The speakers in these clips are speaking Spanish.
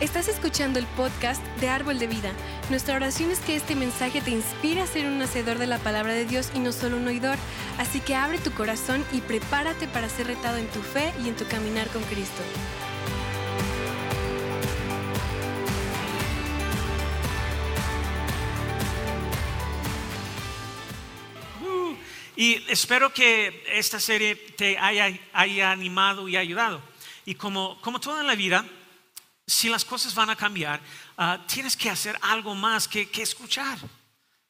Estás escuchando el podcast de Árbol de Vida. Nuestra oración es que este mensaje te inspire a ser un hacedor de la palabra de Dios y no solo un oidor. Así que abre tu corazón y prepárate para ser retado en tu fe y en tu caminar con Cristo. Uh, y espero que esta serie te haya, animado y ayudado. Y como, como todo en la vida, si las cosas van a cambiar, ah, tienes que hacer algo más que, escuchar.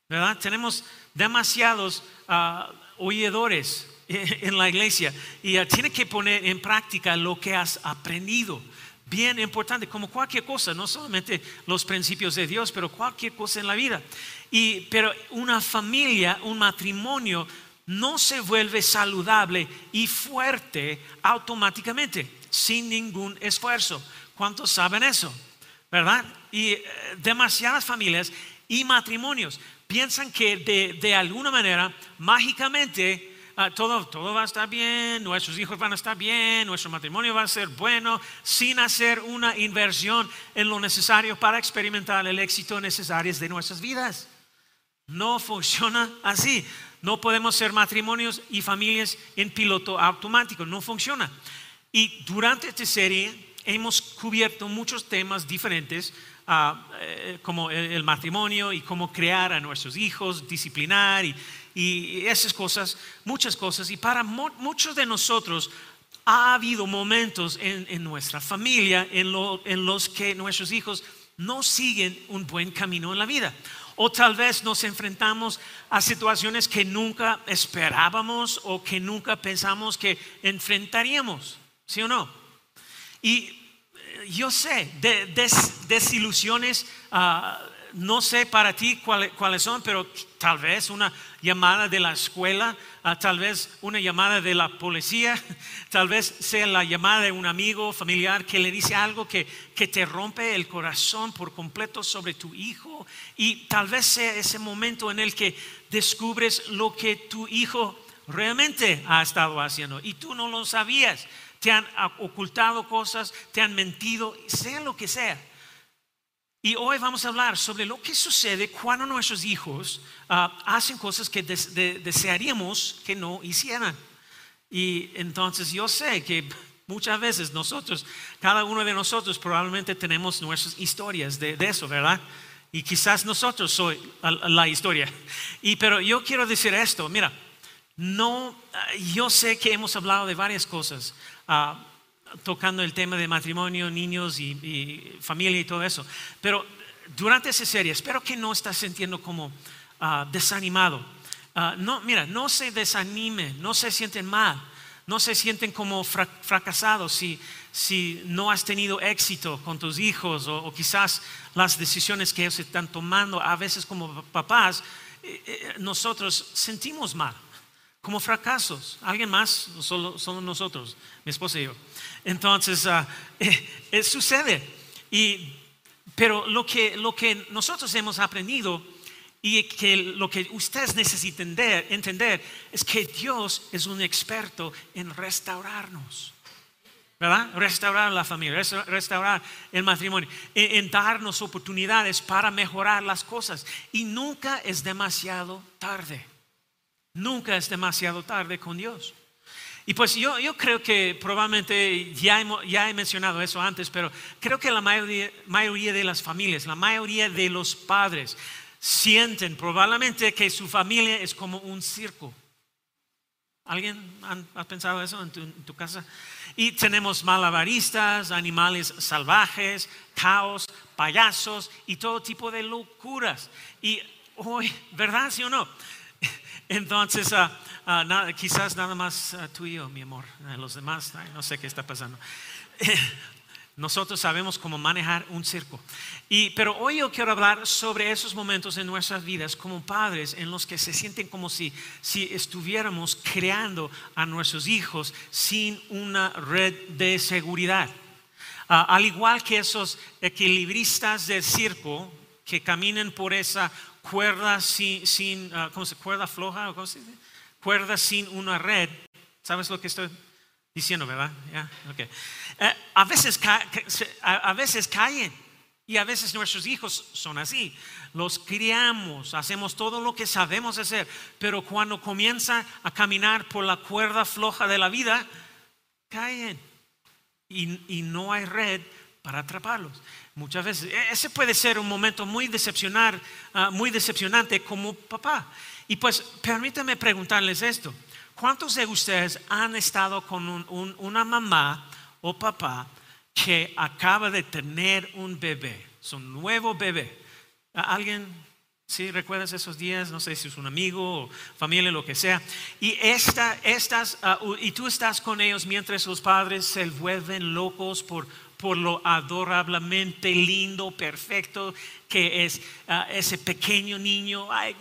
¿Verdad? Tenemos demasiados uh, en la iglesia y uh, tienes que poner en práctica lo que has aprendido. Bien importante, como cualquier cosa, no solamente los principios de Dios, pero cualquier cosa en la vida. Y, pero una familia, un matrimonio, no se vuelve saludable y fuerte automáticamente, sin ningún esfuerzo. ¿Cuántos saben eso? ¿Verdad? Y eh, demasiadas familias y matrimonios piensan que de, alguna manera, mágicamente, ah, todo, todo va a estar bien, nuestros hijos van a estar bien, nuestro matrimonio va a ser bueno, sin hacer una inversión en lo necesario para experimentar el éxito necesario de nuestras vidas. No funciona así. No podemos ser matrimonios y familias en piloto automático, no funciona. Y durante esta serie hemos cubierto muchos temas diferentes, ah, eh, como el, matrimonio y cómo crear a nuestros hijos, disciplinar y, esas cosas, muchas cosas. Y para muchos de nosotros ha habido momentos en, nuestra familia en, en los que nuestros hijos no siguen un buen camino en la vida. O tal vez nos enfrentamos a situaciones que nunca esperábamos o que nunca pensamos que enfrentaríamos. ¿Sí o no? Y yo sé, de, desilusiones, ah, no sé para ti cuáles, son, pero tal vez una llamada de la escuela, ah, tal vez una llamada de la policía, tal vez sea la llamada de un amigo familiar que le dice algo que, que te rompe el corazón por completo sobre tu hijo. Y tal vez sea ese momento en el que descubres lo que tu hijo realmente ha estado haciendo y tú no lo sabías te han ocultado cosas, te han mentido, sea lo que sea. Y hoy vamos a hablar sobre lo que sucede cuando nuestros hijos ah, hacen cosas que desearíamos que no hicieran. Y entonces yo sé que muchas veces nosotros, cada uno de nosotros probablemente tenemos nuestras historias de, eso, ¿verdad? Y quizás nosotros soy la, historia. Y pero yo quiero decir esto, mira, no, ah, yo sé que hemos hablado de varias cosas, Tocando el tema de matrimonio, niños y, familia y todo eso. Pero durante esa serie, espero que no estás sintiendo como ah, desanimado. Ah, no, mira, no se desanime, no se sienten mal, no se sienten como fracasados si, si no has tenido éxito con tus hijos o, quizás las decisiones que ellos están tomando, a veces como papás, eh, eh, nosotros sentimos mal como fracasos. ¿Alguien más? Solo, solo nosotros, mi esposa y yo. Entonces, uh, eh, sucede. Y, pero lo que, lo que nosotros hemos aprendido y que lo que ustedes necesitan entender, es que Dios es un experto en restaurarnos. ¿verdad? Restaurar la familia, restaurar el matrimonio, en, darnos oportunidades para mejorar las cosas. Y nunca es demasiado tarde. Nunca es demasiado tarde con Dios. Y pues yo, creo que probablemente ya, ya, he mencionado eso antes, pero creo que la mayoría, mayoría, de las familias, la mayoría de los padres sienten probablemente que su familia es como un circo. ¿Alguien ha pensado eso en tu, en tu casa? Y tenemos malabaristas, animales salvajes, caos, payasos y todo tipo de locuras. Y hoy, ¿verdad? ¿Sí o no? Entonces, ah, ah, quizás nada más ah, tú y yo, mi amor. los demás, no sé qué está pasando. Nosotros sabemos cómo manejar un circo. Y, pero hoy yo quiero hablar sobre esos momentos en nuestras vidas como padres en los que se sienten como si, si estuviéramos creando a nuestros hijos sin una red de seguridad. al igual que esos equilibristas del circo que caminan por esa cuerda sin, uh, ¿cómo se Cuerda floja, ¿cómo se dice? Cuerda sin una red. ¿Sabes lo que estoy diciendo, ¿verdad? Eh, a, veces a veces caen y a veces nuestros hijos son así. Los criamos, hacemos todo lo que sabemos hacer, pero cuando comienzan a caminar por la cuerda floja de la vida, caen y, no hay red para atraparlos. Muchas veces, e, ese puede ser un momento muy decepcionar, ah, muy decepcionante como papá. Y pues permítame preguntarles esto. ¿Cuántos de ustedes han estado con una mamá o papá que acaba de tener un bebé, un nuevo bebé? ¿Alguien ¿Sí? ¿Recuerdas esos días? No sé si es un amigo o familia, lo que sea. Y, esta, estas, ah, y tú estás con ellos mientras los padres se vuelven locos por, por lo adorablemente lindo, perfecto que es ah, ese pequeño niño. Ay,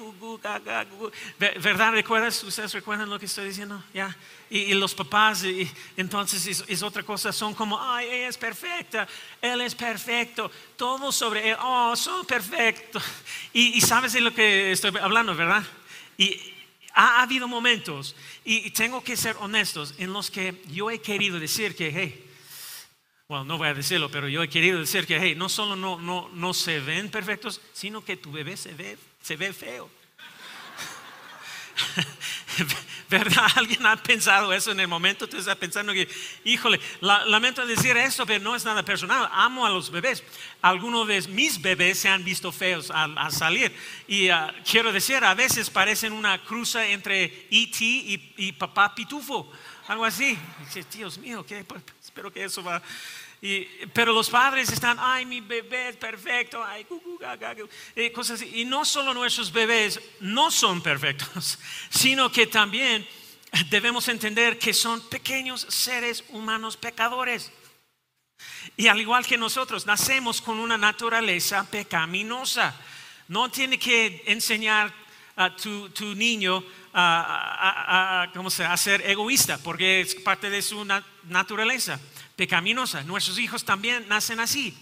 ¿Verdad? ¿Recuerdas? ¿Ustedes recuerdan lo que estoy diciendo? ¿Ya? Y, los papás, y, entonces es, otra cosa, son como, ay, ella es perfecta, él es perfecto, todo sobre él, oh, son perfectos. Y, sabes de lo que estoy hablando, ¿verdad? Y ha habido momentos, y, tengo que ser honestos, en los que yo he querido decir que, hey, bueno, no voy a decirlo, pero yo he querido decir que, hey, no solo no, no, no se ven perfectos, sino que tu bebé se ve, se ve feo. ¿Verdad? ¿Alguien ha pensado eso en el momento? Tú estás pensando que, híjole, lamento decir esto, pero no es nada personal. Amo a los bebés. Algunos de mis bebés se han visto feos al, salir. Y ah, quiero decir, a veces parecen una cruza entre E.T. Y, y, papá pitufo. Algo así. Dios mío, ¿qué? Pues, espero que eso va pero los padres están, ay, mi bebé es perfecto, ay, y cosas así. Y no solo nuestros bebés no son perfectos, sino que también debemos entender que son pequeños seres humanos pecadores. Y al igual que nosotros, nacemos con una naturaleza pecaminosa. No tiene que enseñar a tu, niño a, a, ser egoísta, porque es parte de su naturaleza pecaminosa. Nuestros hijos también nacen así.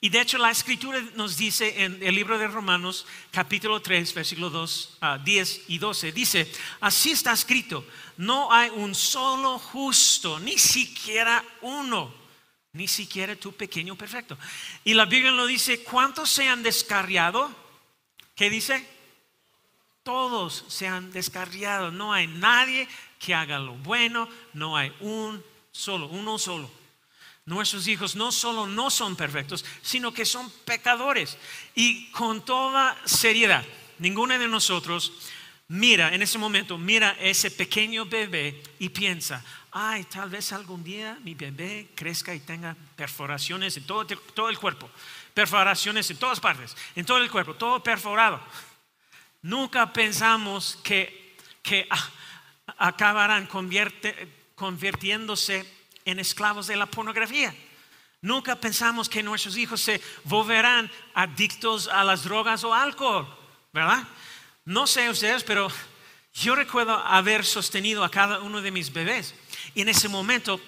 Y de hecho la escritura nos dice en el libro de Romanos capítulo 3 versículo 2, 10 ah, y 12, dice, así está escrito, no hay un solo justo, ni siquiera uno, ni siquiera tu pequeño perfecto. Y la Biblia nos dice, ¿cuántos se han descarriado? ¿Qué dice? Todos se han descarriado, no hay nadie que haga lo bueno, no hay un solo, uno solo. Nuestros hijos no solo no son perfectos, sino que son pecadores. Y con toda seriedad, ninguno de nosotros mira en ese momento, mira ese pequeño bebé y piensa, ay, tal vez algún día mi bebé crezca y tenga perforaciones en todo, el cuerpo, perforaciones en todas partes, en todo el cuerpo, todo perforado. Nunca pensamos que, que ah, acabarán convirtiéndose en esclavos de la pornografía. Nunca pensamos que nuestros hijos se volverán adictos a las drogas o alcohol, ¿verdad? No sé ustedes, pero yo recuerdo haber sostenido a cada uno de mis bebés y en ese momento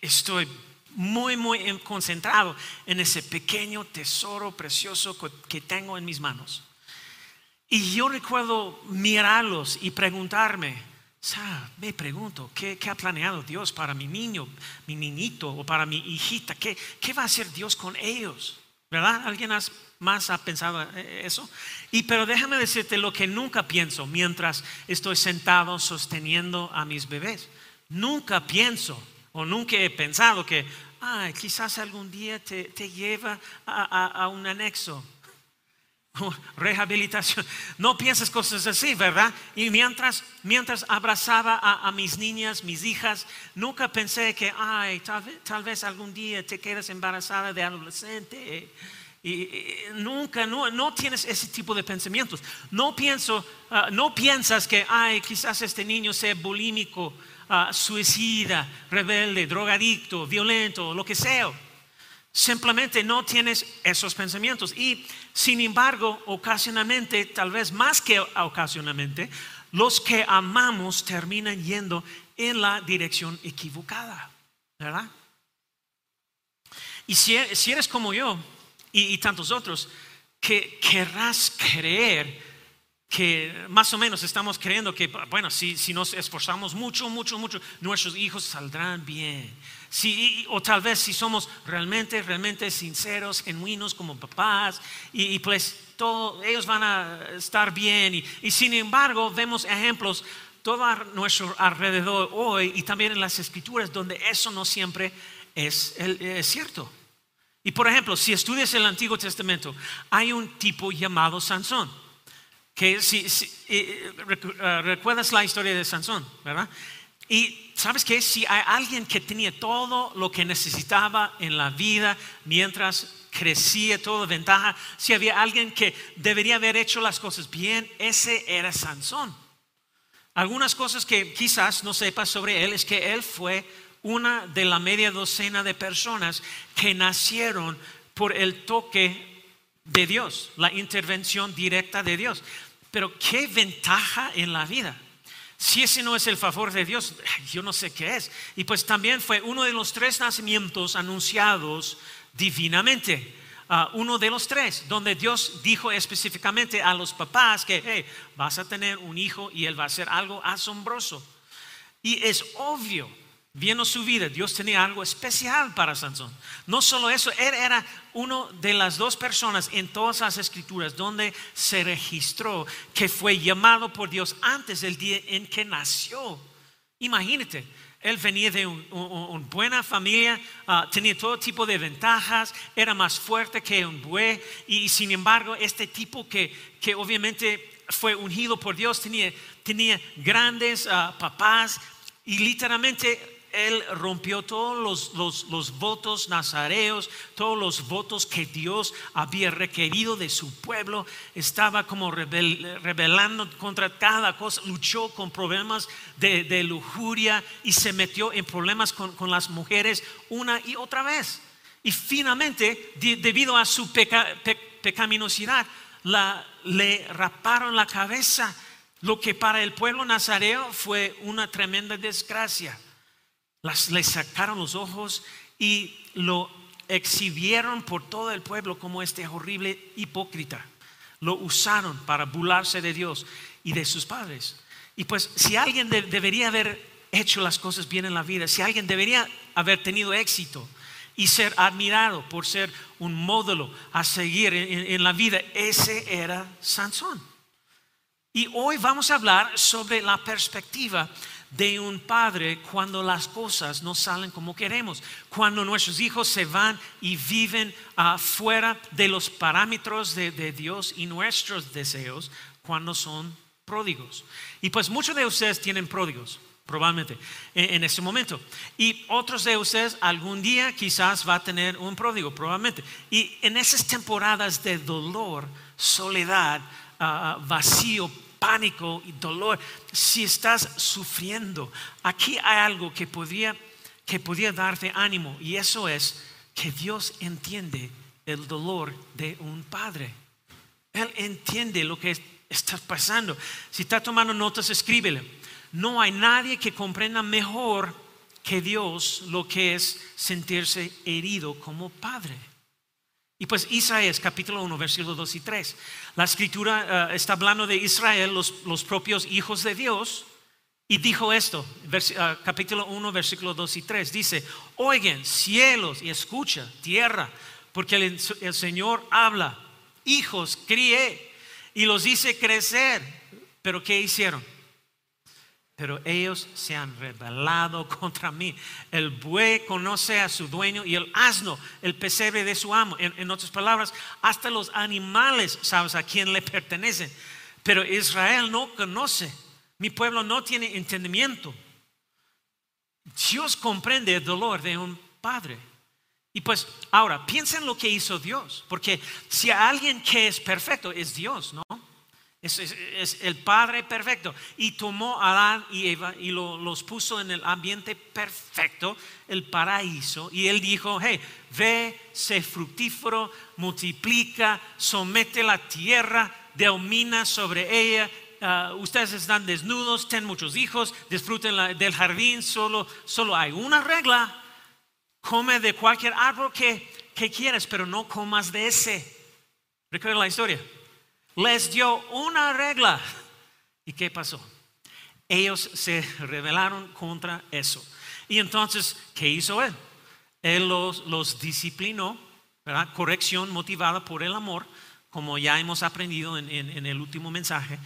estoy muy, muy concentrado en ese pequeño tesoro precioso que tengo en mis manos. Y yo recuerdo mirarlos y preguntarme, me pregunto, ¿qué, ha planeado Dios para mi niño, mi niñito o para mi hijita? ¿Qué, qué va a hacer Dios con ellos? ¿Verdad? ¿Alguien más ha pensado eh, eso? Y pero déjame decirte lo que nunca pienso mientras estoy sentado sosteniendo a mis bebés. Nunca pienso o nunca he pensado que, ay, quizás algún día te, te lleva a un anexo rehabilitación. No piensas cosas así, ¿verdad? Y mientras, mientras abrazaba a, mis niñas, mis hijas, nunca pensé que, ay, tal vez, algún día te quedas embarazada de adolescente. Y, nunca, no, no, tienes ese tipo de pensamientos. No, pienso, ah, no piensas que, ay, quizás este niño sea bulímico, ah, suicida, rebelde, drogadicto, violento, lo que sea. Simplemente no tienes esos pensamientos. Y sin embargo, ocasionalmente, tal vez más que ocasionalmente, los que amamos terminan yendo en la dirección equivocada. ¿Verdad? Y si, eres como yo y, tantos otros, que querrás creer que más o menos estamos creyendo que, bueno, si, si nos esforzamos mucho, mucho, mucho, nuestros hijos saldrán bien. Si, o tal vez si somos realmente, realmente sinceros, genuinos como papás, y, pues todo, ellos van a estar bien. Y, y, sin embargo, vemos ejemplos todo a nuestro alrededor hoy y también en las escrituras donde eso no siempre es, es cierto. Y por ejemplo, si estudias el Antiguo Testamento, hay un tipo llamado Sansón que si, eh, recuerdas la historia de Sansón, ¿verdad? Y sabes que si hay alguien que tenía todo lo que necesitaba en la vida mientras crecía, toda ventaja, si había alguien que debería haber hecho las cosas bien, ese era Sansón. Algunas cosas que quizás no sepas sobre él es que él fue una de la media docena de personas que nacieron por el toque de Dios, la intervención directa de Dios. Pero qué ventaja en la vida. Si ese no es el favor de Dios, yo no sé qué es. Y pues también fue uno de los tres nacimientos anunciados divinamente. Ah, uno de los tres, donde Dios dijo específicamente a los papás que, hey, vas a tener un hijo y él va a hacer algo asombroso. Y es obvio viendo su vida, Dios tenía algo especial para Sansón. No solo eso, él era uno de las dos personas en todas las escrituras donde se registró que fue llamado por Dios antes del día en que nació. Imagínate, él venía de una buena familia, ah, tenía todo tipo de ventajas, era más fuerte que un buey y, sin embargo este tipo que, que obviamente fue ungido por Dios tenía, tenía grandes ah, papás y literalmente él rompió todos los, votos nazareos, todos los votos que Dios había requerido de su pueblo. Estaba como rebelando contra cada cosa, luchó con problemas de, lujuria y se metió en problemas con, las mujeres una y otra vez. Y finalmente, debido a su pecaminosidad, le raparon la cabeza, lo que para el pueblo nazareo fue una tremenda desgracia le sacaron los ojos y lo exhibieron por todo el pueblo como este horrible hipócrita. Lo usaron para burlarse de Dios y de sus padres. Y pues si alguien debería haber hecho las cosas bien en la vida, si alguien debería haber tenido éxito y ser admirado por ser un módulo a seguir en la vida, ese era Sansón. Y hoy vamos a hablar sobre la perspectiva de un padre cuando las cosas no salen como queremos, cuando nuestros hijos se van y viven afuera de los parámetros de, Dios y nuestros deseos, cuando son pródigos. Y pues muchos de ustedes tienen pródigos, probablemente, en, en este momento. Y otros de ustedes algún día quizás va a tener un pródigo, probablemente. Y en esas temporadas de dolor, soledad, ah, vacío, pánico y dolor, si estás sufriendo, aquí hay algo que podría, que podría darte ánimo y eso es que Dios entiende el dolor de un padre. Él entiende lo que estás pasando. Si está tomando notas, escríbele. No hay nadie que comprenda mejor que Dios lo que es sentirse herido como padre. Y pues Isaías capítulo 1, versículos 2 y 3. La escritura eh, está hablando de Israel, los, propios hijos de Dios, y dijo esto, eh, capítulo 1, versículos 2 y 3. Dice, oigan cielos y escucha tierra, porque el, el Señor habla, hijos crié y los hice crecer. Pero ¿qué hicieron? Pero ellos se han rebelado contra mí. El buey conoce a su dueño y el asno, el pesebre de su amo. En, otras palabras, hasta los animales sabes a quién le pertenecen. Pero Israel no conoce. Mi pueblo no tiene entendimiento. Dios comprende el dolor de un padre. Y pues ahora, piensen lo que hizo Dios. Porque si alguien que es perfecto es Dios, ¿no? Es, el Padre perfecto. Y tomó a Adán y Eva y los puso en el ambiente perfecto, el paraíso. Y él dijo, hey, ve, sé fructífero, multiplica, somete la tierra, domina sobre ella. Ah, ustedes están desnudos, ten muchos hijos, disfruten del jardín. Solo, solo hay una regla. Come de cualquier árbol que, que quieras, pero no comas de ese. Recuerda la historia. Les dio una regla. ¿Y qué pasó? Ellos se rebelaron contra eso. Y entonces, ¿qué hizo él? Él los, disciplinó, ¿verdad? Corrección motivada por el amor, como ya hemos aprendido en, en, el último mensaje.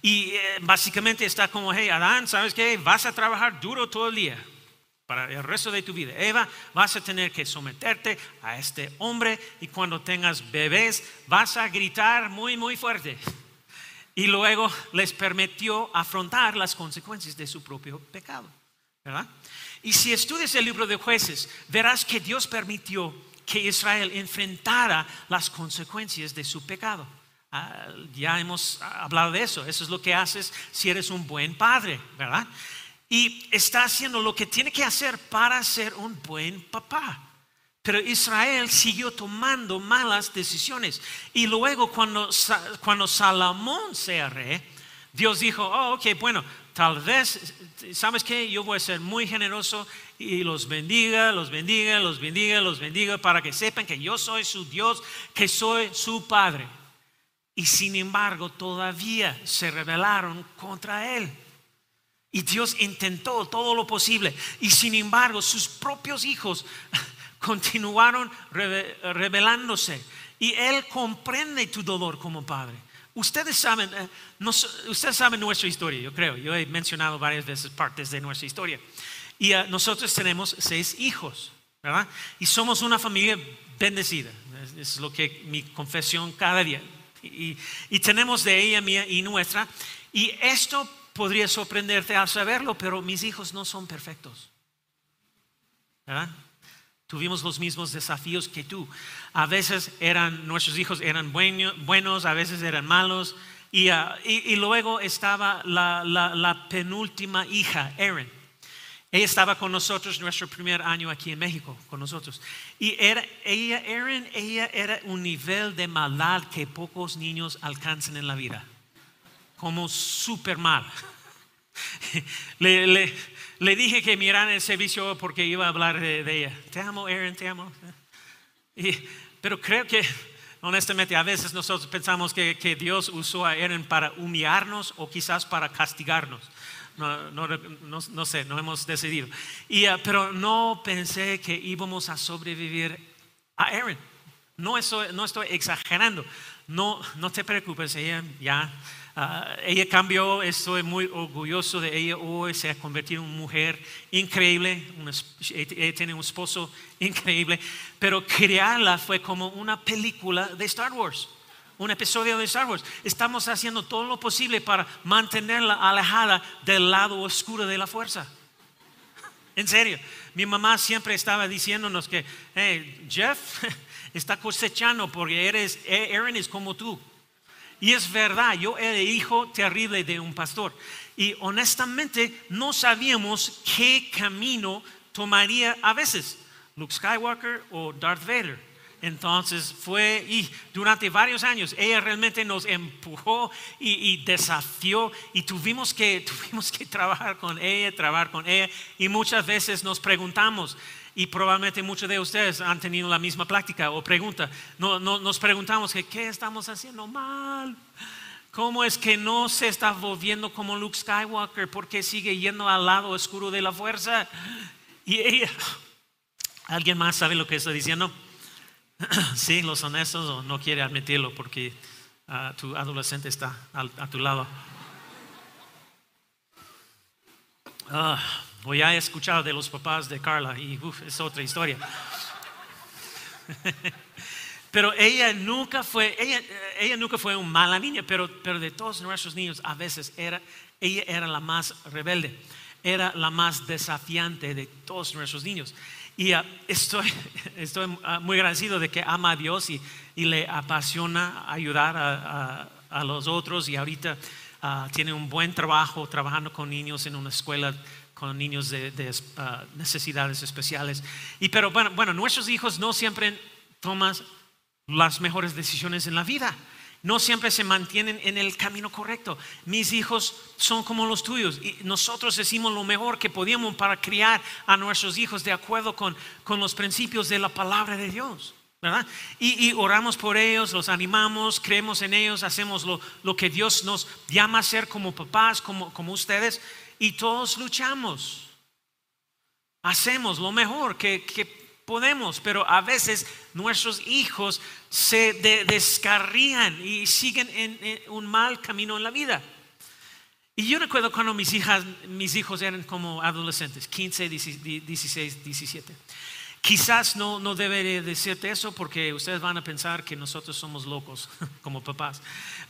Y eh, básicamente está como, hey, Adán, ¿sabes qué? Vas a trabajar duro todo el día para el resto de tu vida. Eva, vas a tener que someterte a este hombre y cuando tengas bebés vas a gritar muy, muy fuerte. Y luego les permitió afrontar las consecuencias de su propio pecado. ¿verdad? Y si estudias el libro de jueces, verás que Dios permitió que Israel enfrentara las consecuencias de su pecado. Ah, ya hemos hablado de eso. Eso es lo que haces si eres un buen padre, ¿verdad? Y está haciendo lo que tiene que hacer para ser un buen papá. Pero Israel siguió tomando malas decisiones. Y luego cuando, cuando Salomón sea rey, Dios dijo, oh, ok, bueno, tal vez, ¿sabes qué? Yo voy a ser muy generoso y los bendiga, los bendiga, los bendiga, los bendiga para que sepan que yo soy su Dios, que soy su Padre. Y sin embargo todavía se rebelaron contra Él. Y Dios intentó todo lo posible. Y sin embargo, sus propios hijos continuaron rebelándose. Y Él comprende tu dolor como padre. Ustedes saben, eh, ustedes saben nuestra historia, yo creo. Yo he mencionado varias veces partes de nuestra historia. Y eh, nosotros tenemos seis hijos, ¿verdad? Y somos una familia bendecida. Es, lo que mi confesión cada día. Y, y tenemos de ella, mía y nuestra. Y esto podría sorprenderte al saberlo, pero mis hijos no son perfectos. ¿Verdad? Tuvimos los mismos desafíos que tú. A veces eran, nuestros hijos eran buenos, a veces eran malos. Y, ah, luego estaba la, penúltima hija, Erin. Ella estaba con nosotros nuestro primer año aquí en México, con nosotros. Y era, ella, Erin, ella era un nivel de maldad que pocos niños alcanzan en la vida como súper mal. le, dije que miran el servicio porque iba a hablar de, ella. Te amo, Aaron, te amo. pero creo que, honestamente, a veces nosotros pensamos que, Dios usó a Aaron para humillarnos o quizás para castigarnos. No, sé, no hemos decidido. Y, ah, pero no pensé que íbamos a sobrevivir a Aaron. No estoy, no estoy exagerando. No, no te preocupes, ella ya Ah, ella cambió, estoy muy orgulloso de ella hoy, se ha convertido en una mujer increíble, ella tiene un esposo increíble, pero criarla fue como una película de Star Wars, un episodio de Star Wars. Estamos haciendo todo lo posible para mantenerla alejada del lado oscuro de la fuerza. En serio, mi mamá siempre estaba diciéndonos que, hey, Jeff está cosechando porque eres, Aaron es como tú. Y es verdad, yo era hijo terrible de un pastor. Y honestamente no sabíamos qué camino tomaría a veces Luke Skywalker o Darth Vader. Entonces fue, y durante varios años, ella realmente nos empujó y, desafió y tuvimos que, tuvimos que trabajar con ella, trabajar con ella. Y muchas veces nos preguntamos, y probablemente muchos de ustedes han tenido la misma práctica o pregunta. No, nos preguntamos que qué estamos haciendo mal. ¿Cómo es que no se está volviendo como Luke Skywalker? ¿Por qué sigue yendo al lado oscuro de la fuerza? Y ella, ¿alguien más sabe lo que está diciendo? sí, los honestos no quiere admitirlo porque ah, tu adolescente está a, tu lado. Ah. O ya he escuchado de los papás de Carla y es otra historia. pero ella nunca fue, ella, ella nunca fue una mala niña, pero, pero de todos nuestros niños a veces era, ella era la más rebelde, era la más desafiante de todos nuestros niños. Y ah, estoy, estoy ah, muy agradecido de que ama a Dios y, y le apasiona ayudar a, a, los otros y ahorita ah, tiene un buen trabajo trabajando con niños en una escuela con niños de, ah, necesidades especiales. Y pero bueno, bueno, nuestros hijos no siempre toman las mejores decisiones en la vida. No siempre se mantienen en el camino correcto. Mis hijos son como los tuyos y nosotros hicimos lo mejor que podíamos para criar a nuestros hijos de acuerdo con, con los principios de la palabra de Dios. ¿verdad? Y, oramos por ellos, los animamos, creemos en ellos, hacemos lo, que Dios nos llama a hacer como papás, como, como ustedes, y todos luchamos. Hacemos lo mejor que, podemos, pero a veces nuestros hijos se descarrían y siguen en, un mal camino en la vida. Y yo recuerdo cuando mis hijas, mis hijos eran como adolescentes, 15, 16, 17. Quizás no, no debería decirte eso porque ustedes van a pensar que nosotros somos locos como papás.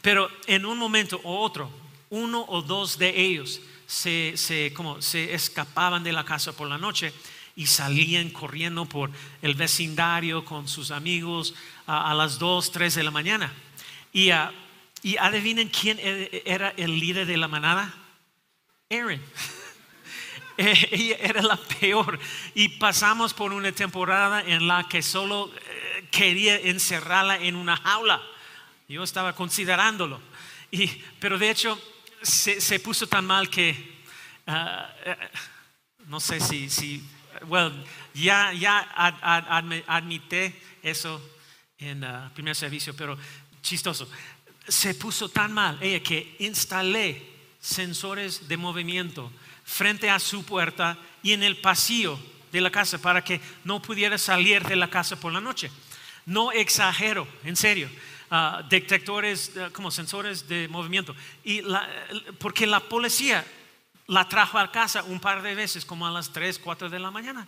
Pero en un momento u otro, uno o dos de ellos se, se, como, se escapaban de la casa por la noche y salían corriendo por el vecindario con sus amigos a, las 2, 3 de la mañana. Y, uh, y adivinen quién e, era el líder de la manada. Aaron. ella era la peor. Y pasamos por una temporada en la que solo eh, quería encerrarla en una jaula. Yo estaba considerándolo. Y, pero de hecho se, puso tan mal que, ah, eh, no sé si, si bueno, ya, ya admité eso en el primer servicio, pero chistoso. Se puso tan mal ella que instalé sensores de movimiento frente a su puerta y en el pasillo de la casa para que no pudiera salir de la casa por la noche. No exagero, en serio. Ah, detectores ah, como sensores de movimiento. Y porque la policía la trajo a casa un par de veces, como a las 3, 4 de la mañana.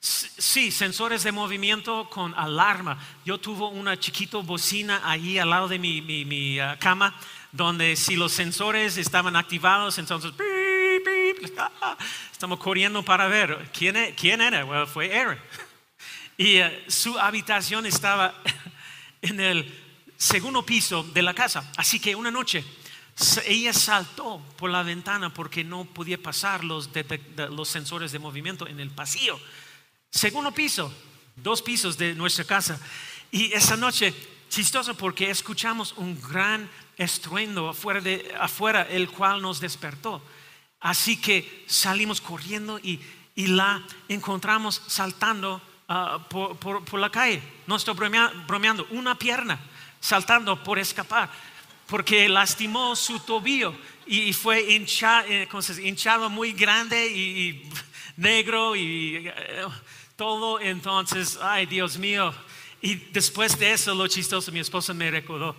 Sí, sensores de movimiento con alarma. Yo tuve una chiquito bocina ahí al lado de mi, ah, cama, donde si los sensores estaban activados, entonces estamos corriendo para ver quién, e, quién era. Well, fue Aaron. Y su habitación estaba en el segundo piso de la casa. Así que una noche ella saltó por la ventana porque no podía pasar los, sensores de movimiento en el pasillo. Segundo piso, dos pisos de nuestra casa. Y esa noche, chistoso porque escuchamos un gran estruendo afuera, el cual nos despertó. Así que salimos corriendo y, la encontramos saltando ah, por, la calle. No estoy bromeando, una pierna saltando por escapar, porque lastimó su tobillo y, fue eh, hinchado muy grande y, negro y eh, todo. Entonces, ay Dios mío. Y después de eso, lo chistoso, mi esposa me recordó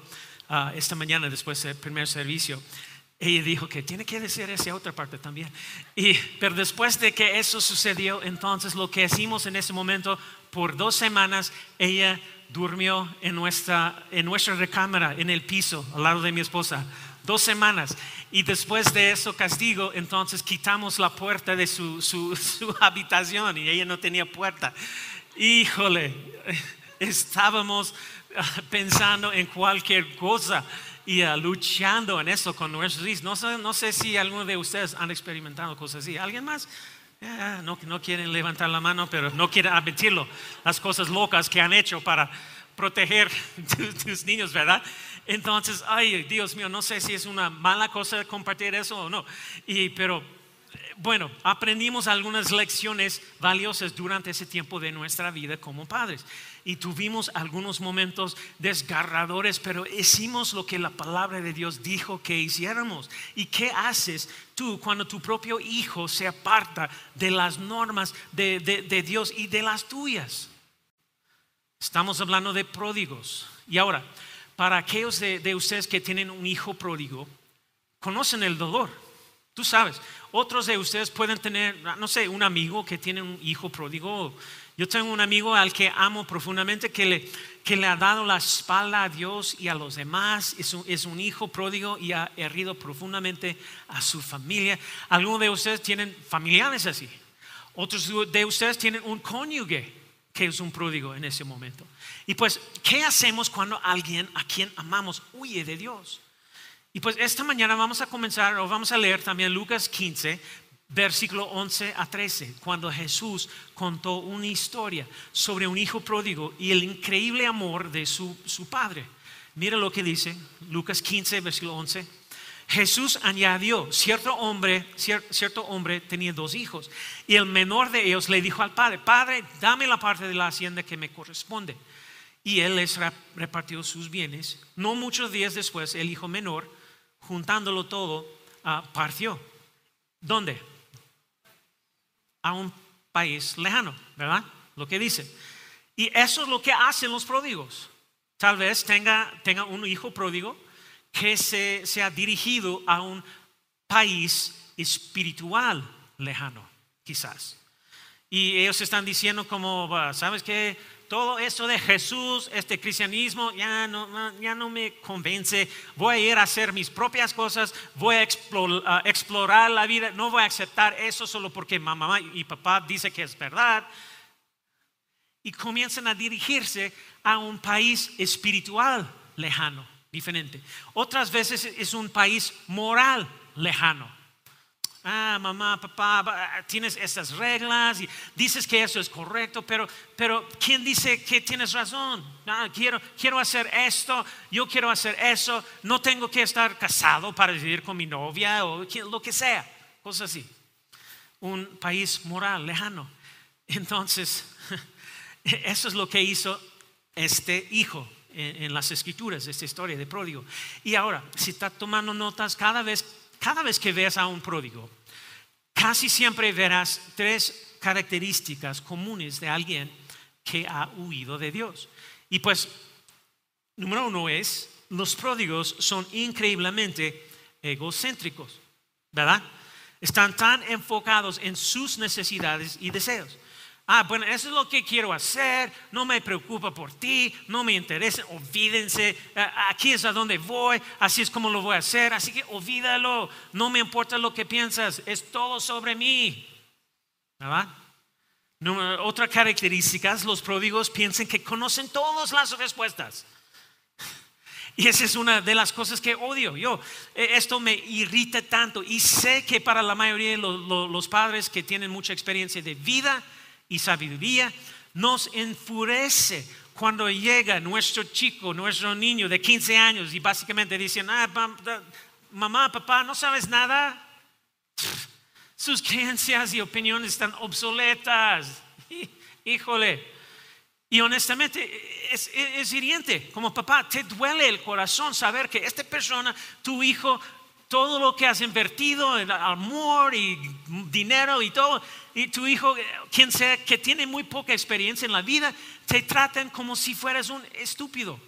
ah, esta mañana después del primer servicio ella dijo que tiene que decir esa otra parte también. Y, pero después de que eso sucedió, entonces lo que hicimos en ese momento, por dos semanas, ella durmió en nuestra, en nuestra recámara, en el piso, al lado de mi esposa. Dos semanas. Y después de eso castigo, entonces quitamos la puerta de su, su, habitación y ella no tenía puerta. Híjole, estábamos ah, pensando en cualquier cosa y uh, luchando en eso con nuestros hijos. No sé, no sé si alguno de ustedes han experimentado cosas así. ¿Alguien más? No, no quieren levantar la mano, pero no quieren admitirlo. Las cosas locas que han hecho para proteger tus, tus niños, ¿verdad? Entonces, ay, Dios mío, no sé si es una mala cosa compartir eso o no. Y, pero bueno, aprendimos algunas lecciones valiosas durante ese tiempo de nuestra vida como padres. Y tuvimos algunos momentos desgarradores, pero hicimos lo que la palabra de Dios dijo que hiciéramos. ¿Y qué haces tú cuando tu propio hijo se aparta de las normas de, Dios y de las tuyas? Estamos hablando de pródigos. Y ahora, para aquellos de ustedes que tienen un hijo pródigo, conocen el dolor. Tú sabes, otros de ustedes pueden tener, no sé, un amigo que tiene un hijo pródigo. Yo tengo un amigo al que amo profundamente, que le, que le ha dado la espalda a Dios y a los demás. Es un, es un hijo pródigo y ha herido profundamente a su familia. Algunos de ustedes tienen familiares así. Otros de ustedes tienen un cónyuge que es un pródigo en ese momento. Y pues, ¿qué hacemos cuando alguien a quien amamos huye de Dios? Y pues esta mañana vamos a comenzar o vamos a leer también Lucas 15, versículo 11 a 13, cuando Jesús contó una historia sobre un hijo pródigo y el increíble amor de su, su padre. Mira lo que dice Lucas 15, versículo 11. Jesús añadió, cierto hombre, cierto hombre tenía dos hijos y el menor de ellos le dijo al padre, padre, dame la parte de la hacienda que me corresponde. y él les repartió sus bienes. No muchos días después, el hijo menor, juntándolo todo, ah, partió. ¿Dónde? A un país lejano, ¿verdad? Lo que dice. Y eso es lo que hacen los pródigos. Tal vez tenga, tenga un hijo pródigo que se, ha dirigido a un país espiritual lejano, quizás. Y ellos están diciendo como, ¿sabes qué? Todo eso de Jesús, este cristianismo, ya no, me convence. Voy a ir a hacer mis propias cosas, voy a explorar, la vida, no voy a aceptar eso solo porque mamá y papá dicen que es verdad. Y comienzan a dirigirse a un país espiritual lejano, diferente. Otras veces es un país moral lejano ah, mamá, papá, tienes esas reglas y dices que eso es correcto, pero, pero ¿quién dice que tienes razón? Ah, quiero, quiero hacer esto, yo quiero hacer eso, no tengo que estar casado para vivir con mi novia o lo que sea, cosas así. Un país moral, lejano. Entonces, eso es lo que hizo este hijo en, las escrituras, esta historia de pródigo. Y ahora, si está tomando notas, cada vez, cada vez que veas a un pródigo, casi siempre verás tres características comunes de alguien que ha huido de Dios. Y pues, número uno es, los pródigos son increíblemente egocéntricos, ¿verdad? Están tan enfocados en sus necesidades y deseos. Ah, bueno, eso es lo que quiero hacer, no me preocupa por ti, no me interesa, olvídense, eh, aquí es a donde voy, así es como lo voy a hacer, así que olvídalo, no me importa lo que piensas, es todo sobre mí. ¿Verdad? otra característica, los pródigos piensan que conocen todas las respuestas. Y esa es una de las cosas que odio. Yo, e, esto me irrita tanto y sé que para la mayoría de los padres que tienen mucha experiencia de vida, y sabiduría, nos enfurece cuando llega nuestro chico, nuestro niño de 15 años y básicamente dicen, ah, mamá, papá, ¿no sabes nada? Sus creencias y opiniones están obsoletas. Híjole. Y honestamente es, es, hiriente. Como papá, te duele el corazón saber que esta persona, tu hijo, todo lo que has invertido en amor y dinero y todo, y tu hijo, quien sea, que tiene muy poca experiencia en la vida, te tratan como si fueras un estúpido.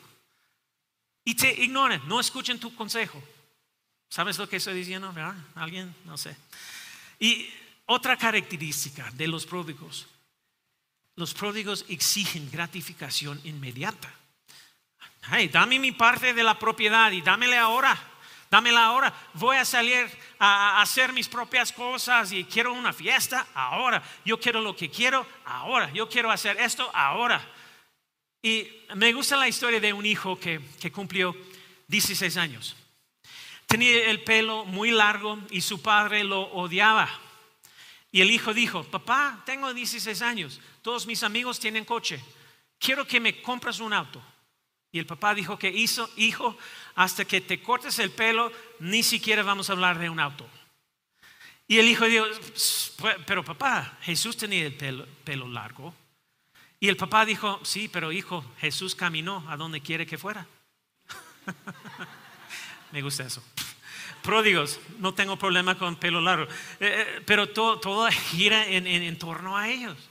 Y te ignoran, no escuchen tu consejo. ¿Sabes lo que estoy diciendo? ¿Alguien? No sé. Y otra característica de los pródigos. Los pródigos exigen gratificación inmediata. Hey, dame mi parte de la propiedad y dámele ahora dámela ahora. Voy a salir a hacer mis propias cosas y quiero una fiesta ahora. Yo quiero lo que quiero ahora. Yo quiero hacer esto ahora. Y me gusta la historia de un hijo que, que cumplió 16 años. Tenía el pelo muy largo y su padre lo odiaba. Y el hijo dijo, papá, tengo 16 años, todos mis amigos tienen coche, quiero que me compres un auto. Y el papá dijo que hizo, hijo, hasta que te cortes el pelo, ni siquiera vamos a hablar de un auto. Y el hijo dijo, pero papá, Jesús tenía el pelo, largo. Y el papá dijo, sí, pero hijo, Jesús caminó a donde quiere que fuera. Me gusta eso. Pródigos, no tengo problema con pelo largo, eh, eh, pero todo, gira en torno a ellos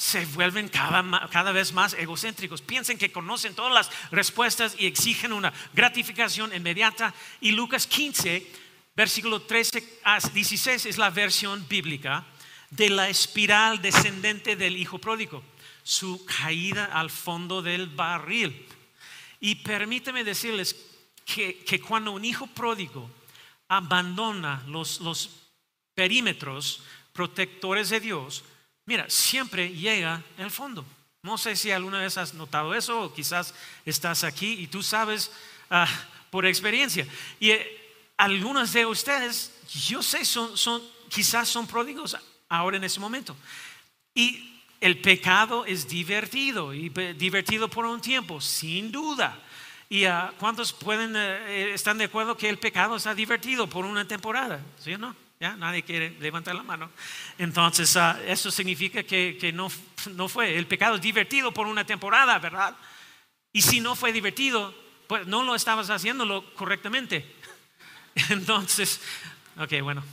se vuelven cada, vez más egocéntricos. Piensen que conocen todas las respuestas y exigen una gratificación inmediata. Y Lucas 15, versículo 13 a 16 es la versión bíblica de la espiral descendente del hijo pródigo, su caída al fondo del barril. Y permíteme decirles que, cuando un hijo pródigo abandona los perímetros protectores de Dios, mira, siempre llega el fondo. No sé si alguna vez has notado eso o quizás estás aquí y tú sabes ah, por experiencia. Y eh, algunos de ustedes, yo sé, son, son, quizás son pródigos ahora en ese momento. Y el pecado es divertido y divertido por un tiempo, sin duda. ¿Y uh, cuántos pueden, eh, están de acuerdo que el pecado está divertido por una temporada? ¿Sí o no? ¿Ya? Nadie quiere levantar la mano. Entonces, ah, eso significa que, no, no, fue. El pecado divertido por una temporada, ¿verdad? Y si no fue divertido, pues no lo estabas haciéndolo correctamente. Entonces, ok, bueno,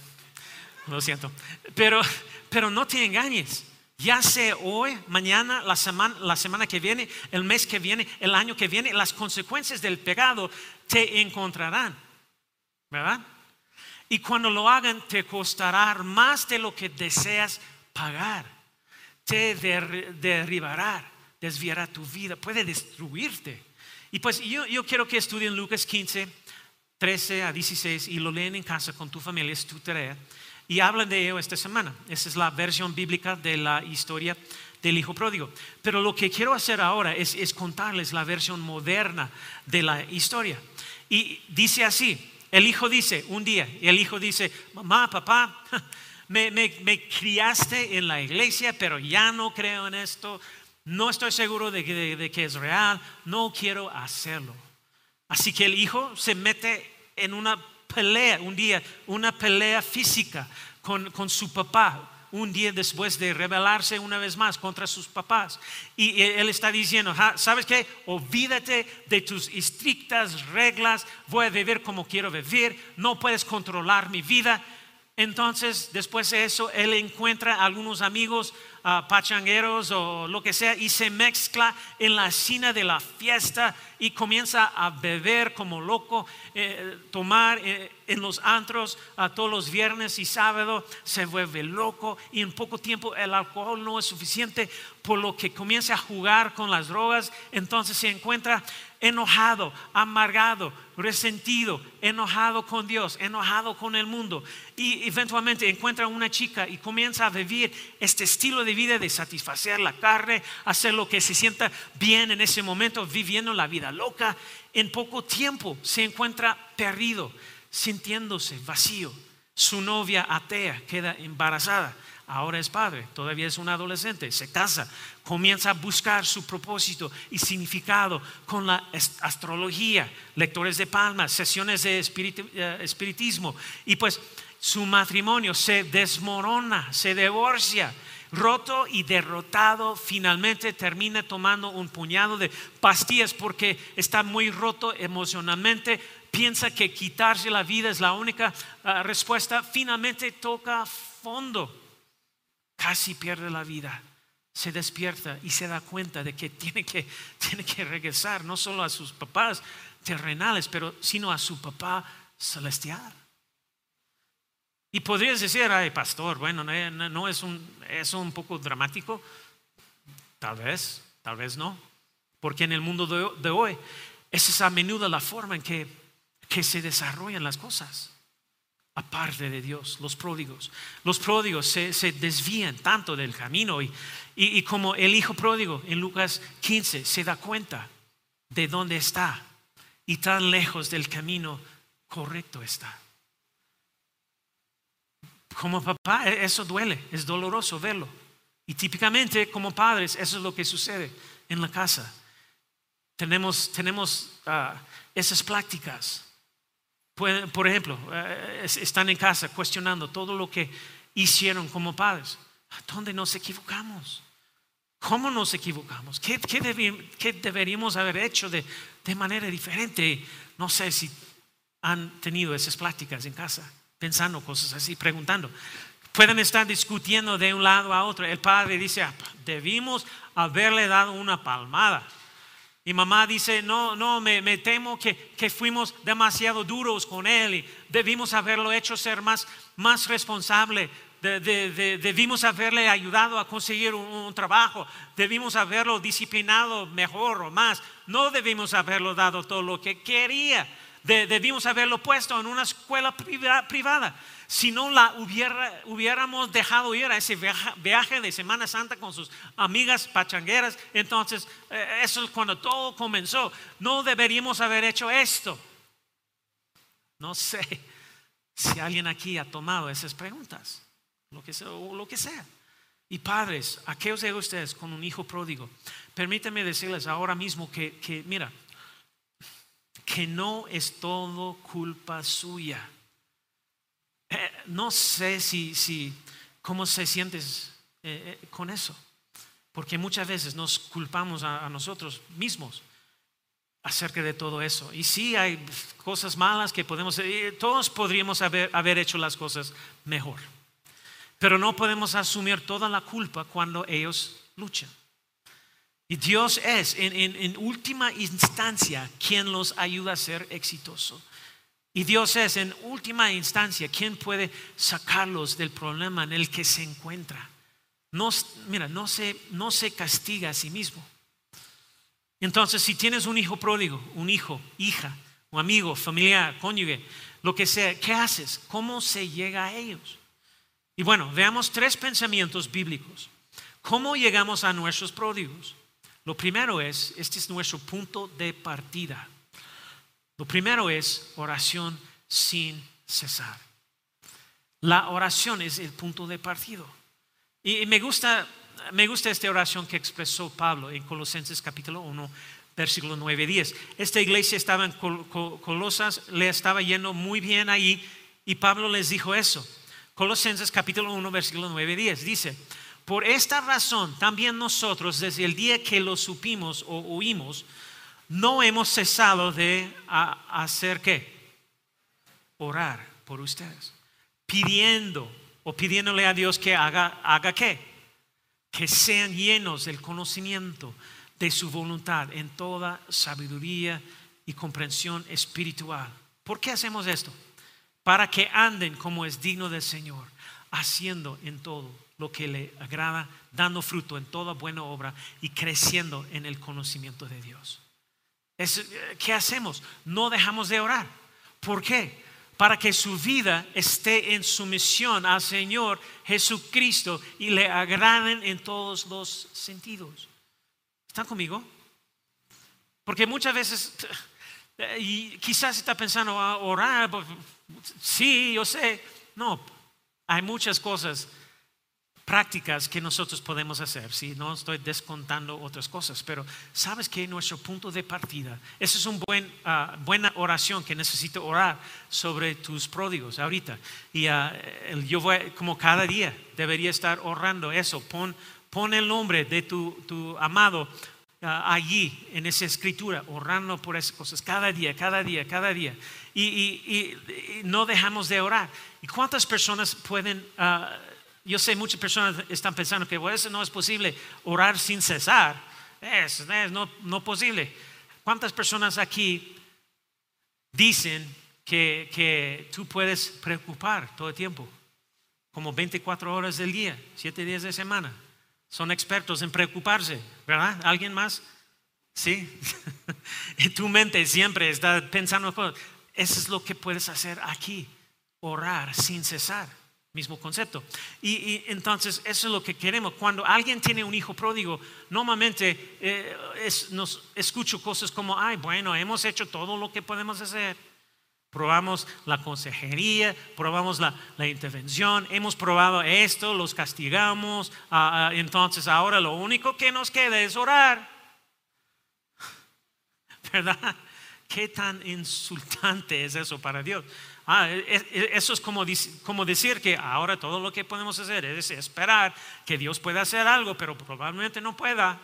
lo siento. Pero, pero no te engañes. Ya sea hoy, mañana, la semana, la semana que viene, el mes que viene, el año que viene, las consecuencias del pecado te encontrarán. ¿Verdad? Y cuando lo hagan, te costará más de lo que deseas pagar. Te derribará, desviará tu vida, puede destruirte. Y pues yo, quiero que estudien Lucas 15, 13 a 16 y lo leen en casa con tu familia, es tu tarea. Y hablan de ello esta semana. Esa es la versión bíblica de la historia del hijo pródigo. Pero lo que quiero hacer ahora es, es contarles la versión moderna de la historia. Y dice así, el hijo dice un día, el hijo dice, mamá, papá, me, me, criaste en la iglesia, pero ya no creo en esto, no estoy seguro de que, de que es real, no quiero hacerlo. Así que el hijo se mete en una pelea, un día, una pelea física con, con su papá, un día después de rebelarse una vez más contra sus papás. Y él está diciendo, ¿sabes qué? Olvídate de tus estrictas reglas, voy a vivir como quiero vivir, no puedes controlar mi vida. Entonces, después de eso, él encuentra algunos amigos pachangueros o lo que sea y se mezcla en la cena de la fiesta y comienza a beber como loco, eh, tomar eh, en los antros a todos los viernes y sábado, se vuelve loco y en poco tiempo el alcohol no es suficiente, por lo que comienza a jugar con las drogas, entonces se encuentra enojado, amargado, resentido, enojado con Dios, enojado con el mundo. Y eventualmente encuentra una chica y comienza a vivir este estilo de vida de satisfacer la carne, hacer lo que se sienta bien en ese momento, viviendo la vida loca. En poco tiempo se encuentra perdido, sintiéndose vacío. Su novia atea queda embarazada ahora es padre, todavía es un adolescente, se casa, comienza a buscar su propósito y significado con la astrología, lectores de palmas, sesiones de eh, espiritismo y pues su matrimonio se desmorona, se divorcia. Roto y derrotado, finalmente termina tomando un puñado de pastillas porque está muy roto emocionalmente, piensa que quitarse la vida es la única ah, respuesta, finalmente toca fondo casi pierde la vida, se despierta y se da cuenta de que tiene que, tiene que regresar no solo a sus papás terrenales, pero sino a su papá celestial. Y podrías decir, ay, pastor, bueno, no, es, un, es un poco dramático. Tal vez, tal vez no. Porque en el mundo de, hoy, esa es a menudo la forma en que, que se desarrollan las cosas aparte de Dios, los pródigos. Los pródigos se, desvían tanto del camino y, y, como el hijo pródigo en Lucas 15 se da cuenta de dónde está y tan lejos del camino correcto está. Como papá, e, eso duele, es doloroso verlo. Y típicamente como padres, eso es lo que sucede en la casa. Tenemos, tenemos ah, esas prácticas por ejemplo, eh, están en casa cuestionando todo lo que hicieron como padres. ¿Dónde nos equivocamos? ¿Cómo nos equivocamos? ¿Qué, deberíamos haber hecho de, manera diferente? No sé si han tenido esas pláticas en casa, pensando cosas así, preguntando. Pueden estar discutiendo de un lado a otro. El padre dice, ah, debimos haberle dado una palmada. Y mamá dice, no, no, me, temo que, fuimos demasiado duros con él y debimos haberlo hecho ser más, más responsable. debimos haberle ayudado a conseguir un, trabajo, debimos haberlo disciplinado mejor o más, no debimos haberlo dado todo lo que quería, debimos haberlo puesto en una escuela privada si no la hubiéramos dejado ir a ese viaje de Semana Santa con sus amigas pachangueras, entonces eh, eso es cuando todo comenzó. No deberíamos haber hecho esto. No sé si alguien aquí ha tomado esas preguntas, lo que sea. Lo que sea. Y padres, aquellos de ustedes con un hijo pródigo, permítanme decirles ahora mismo que mira, que no es todo culpa suya eh, no sé si, si, cómo se sientes eh, eh, con eso, porque muchas veces nos culpamos a, nosotros mismos acerca de todo eso. Y sí hay cosas malas que podemos, todos podríamos haber, haber hecho las cosas mejor. Pero no podemos asumir toda la culpa cuando ellos luchan. Y Dios es, en, última instancia, quien los ayuda a ser exitosos. Y Dios es, en última instancia, quien puede sacarlos del problema en el que se encuentra. No, mira, no se, no se castiga a sí mismo. Entonces, si tienes un hijo pródigo, un hijo, hija, un amigo, familiar, cónyuge, lo que sea, ¿qué haces? ¿Cómo se llega a ellos? Y bueno, veamos tres pensamientos bíblicos. ¿Cómo llegamos a nuestros pródigos? Lo primero es, este es nuestro punto de partida. Lo primero es oración sin cesar. La oración es el punto de partido. Y me gusta, me gusta esta oración que expresó Pablo en Colosenses capítulo 1, versículo 9 10. Esta iglesia estaba en Colosas, le estaba yendo muy bien ahí y Pablo les dijo eso. Colosenses capítulo 1, versículo 9 10 dice, por esta razón, también nosotros, desde el día que lo supimos o oímos, no hemos cesado de hacer qué? Orar por ustedes. Pidiendo o pidiéndole a Dios que haga, haga qué? Que sean llenos del conocimiento de su voluntad en toda sabiduría y comprensión espiritual. ¿Por qué hacemos esto? Para que anden como es digno del Señor, haciendo en todo lo que le agrada, dando fruto en toda buena obra y creciendo en el conocimiento de Dios. ¿Qué hacemos? No dejamos de orar. ¿Por qué? Para que su vida esté en sumisión al Señor Jesucristo y le agraden en todos los sentidos. ¿Están conmigo? Porque muchas veces, y quizás está pensando, a ah, orar, pues, sí, yo sé. No, hay muchas cosas prácticas que nosotros podemos hacer. Si no estoy descontando otras cosas, pero sabes que nuestro punto de partida, esa es una ah, buena oración que necesito orar sobre tus pródigos ahorita. Y uh, yo voy, como cada día, debería estar orando eso. Pon, el nombre de tu, amado ah, allí en esa escritura, orando por esas cosas, cada día, cada día, cada día. Y, no dejamos de orar. ¿Y cuántas personas pueden yo sé, muchas personas están pensando que eso no es posible, orar sin cesar. Es, no, no posible. ¿Cuántas personas aquí dicen que, que tú puedes preocupar todo el tiempo? Como 24 horas del día, 7 días de semana. Son expertos en preocuparse, ¿verdad? ¿Alguien más? Sí. y tu mente siempre está pensando, eso es lo que puedes hacer aquí, orar sin cesar mismo concepto. Y, entonces eso es lo que queremos. Cuando alguien tiene un hijo pródigo, normalmente eh, nos escucho cosas como, ay, bueno, hemos hecho todo lo que podemos hacer. Probamos la consejería, probamos la, intervención, hemos probado esto, los castigamos, ah, ah, entonces ahora lo único que nos queda es orar. ¿Verdad? ¿Qué tan insultante es eso para Dios? Ah, e, e, eso es como, como decir que ahora todo lo que podemos hacer es esperar que Dios pueda hacer algo, pero probablemente no pueda.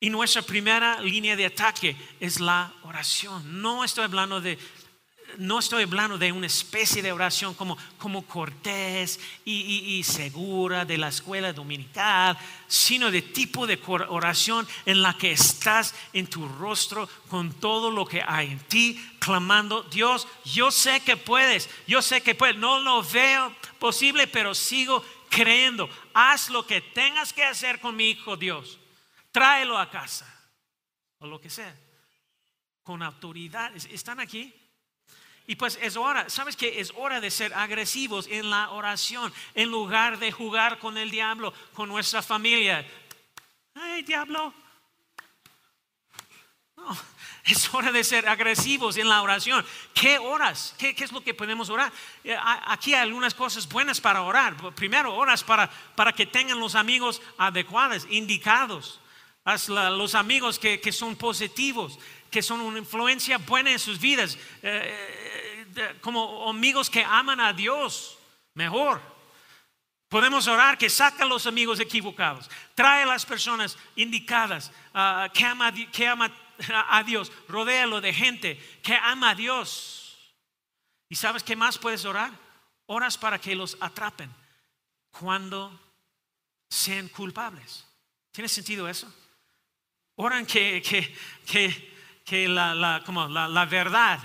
Y nuestra primera línea de ataque es la oración. No estoy hablando de no estoy hablando de una especie de oración como, como cortés y, segura de la escuela dominical, sino de tipo de oración en la que estás en tu rostro con todo lo que hay en ti, clamando, Dios, yo sé que puedes, yo sé que puedes, no lo veo posible, pero sigo creyendo. Haz lo que tengas que hacer con mi hijo, Dios. Tráelo a casa, o lo que sea, con autoridad. ¿Están aquí? Y pues es hora, ¿sabes qué? Es hora de ser agresivos en la oración, en lugar de jugar con el diablo, con nuestra familia. ¡Ay, diablo! No, es hora de ser agresivos en la oración. ¿Qué horas? ¿Qué, es lo que podemos orar? Eh, aquí hay algunas cosas buenas para orar. Primero, horas para, para que tengan los amigos adecuados, indicados. los amigos que, que, son positivos, que son una influencia buena en sus vidas. Eh, como amigos que aman a Dios mejor. Podemos orar que saca a los amigos equivocados, trae a las personas indicadas, ah, que, ama, que ama a Dios, rodéalo de gente que ama a Dios. ¿Y sabes qué más puedes orar? Oras para que los atrapen cuando sean culpables. ¿Tiene sentido eso? Oran que, que, la, como la, verdad,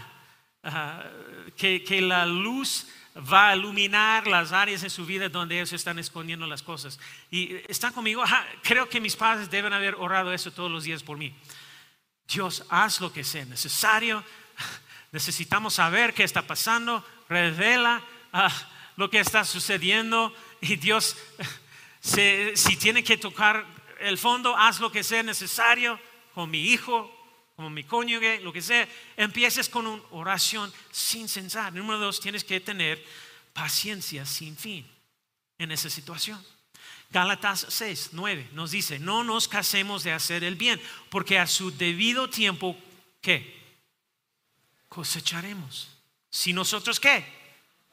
que, que la luz va a iluminar las áreas en su vida donde ellos están escondiendo las cosas. Y están conmigo, creo que mis padres deben haber orado eso todos los días por mí. Dios, haz lo que sea necesario. Necesitamos saber qué está pasando. Revela ah, lo que está sucediendo. Y Dios, si tiene que tocar el fondo, haz lo que sea necesario con mi hijo, como mi cónyuge, lo que sea, empieces con una oración sin censar. Número dos, tienes que tener paciencia sin fin en esa situación. Gálatas 6, 9 nos dice, no nos casemos de hacer el bien, porque a su debido tiempo, ¿qué? Cosecharemos. Si nosotros, ¿qué?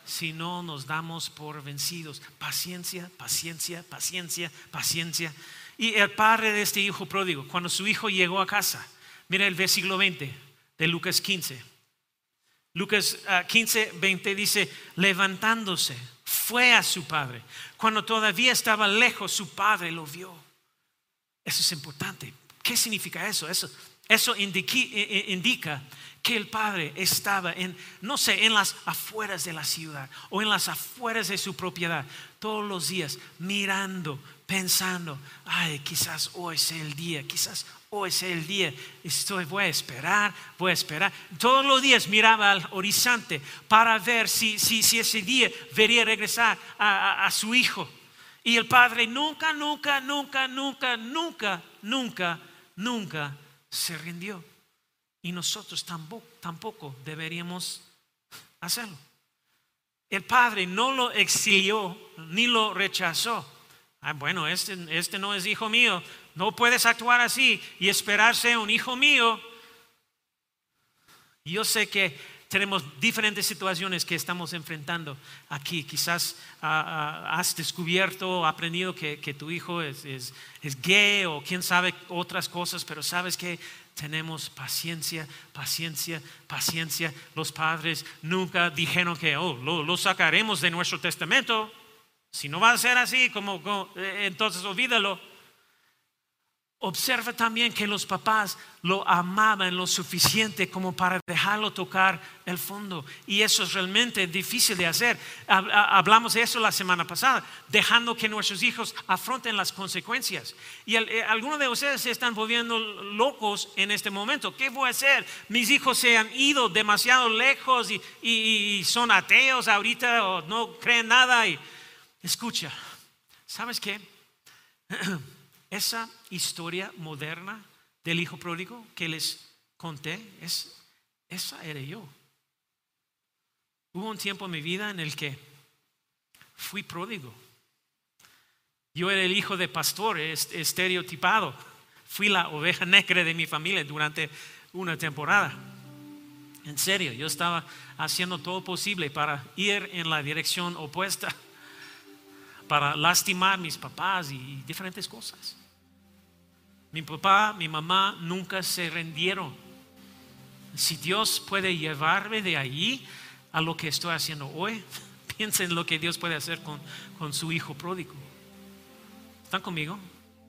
Si no nos damos por vencidos. Paciencia, paciencia, paciencia, paciencia. Y el padre de este hijo pródigo, cuando su hijo llegó a casa, Mira el versículo 20 de Lucas 15. Lucas 15, ah, 20 dice, levantándose, fue a su padre. Cuando todavía estaba lejos, su padre lo vio. Eso es importante. ¿Qué significa eso? Eso, eso indica que el padre estaba en, no sé, en las afueras de la ciudad o en las afueras de su propiedad, todos los días mirando, pensando, ay, quizás hoy sea el día, quizás hoy es el día, estoy, voy a esperar, voy a esperar. Todos los días miraba al horizonte para ver si, si, si ese día vería regresar a, a, su hijo. Y el padre nunca, nunca, nunca, nunca, nunca, nunca, nunca se rindió. Y nosotros tampoco, tampoco deberíamos hacerlo. El padre no lo exilió ni lo rechazó. Ah, bueno, este, este no es hijo mío, no puedes actuar así y esperarse un hijo mío. Yo sé que tenemos diferentes situaciones que estamos enfrentando aquí. Quizás ah, ah, has descubierto, aprendido que, tu hijo es, gay o quién sabe otras cosas, pero sabes que tenemos paciencia, paciencia, paciencia. Los padres nunca dijeron que oh, lo, sacaremos de nuestro testamento. Si no va a ser así, como eh, entonces olvídalo. Observa también que los papás lo amaban lo suficiente como para dejarlo tocar el fondo. Y eso es realmente difícil de hacer. Hablamos de eso la semana pasada, dejando que nuestros hijos afronten las consecuencias. Y eh, algunos de ustedes se están volviendo locos en este momento. ¿Qué voy a hacer? Mis hijos se han ido demasiado lejos y, son ateos ahorita o no creen nada. Y, escucha, ¿sabes qué? Esa historia moderna del hijo pródigo que les conté, es, esa era yo. Hubo un tiempo en mi vida en el que fui pródigo. Yo era el hijo de pastor, estereotipado. Fui la oveja negra de mi familia durante una temporada. En serio, yo estaba haciendo todo posible para ir en la dirección opuesta, para lastimar a mis papás y diferentes cosas. Mi papá, mi mamá nunca se rindieron. Si Dios puede llevarme de allí a lo que estoy haciendo hoy, piensa en lo que Dios puede hacer con, con su hijo pródigo. ¿Están conmigo?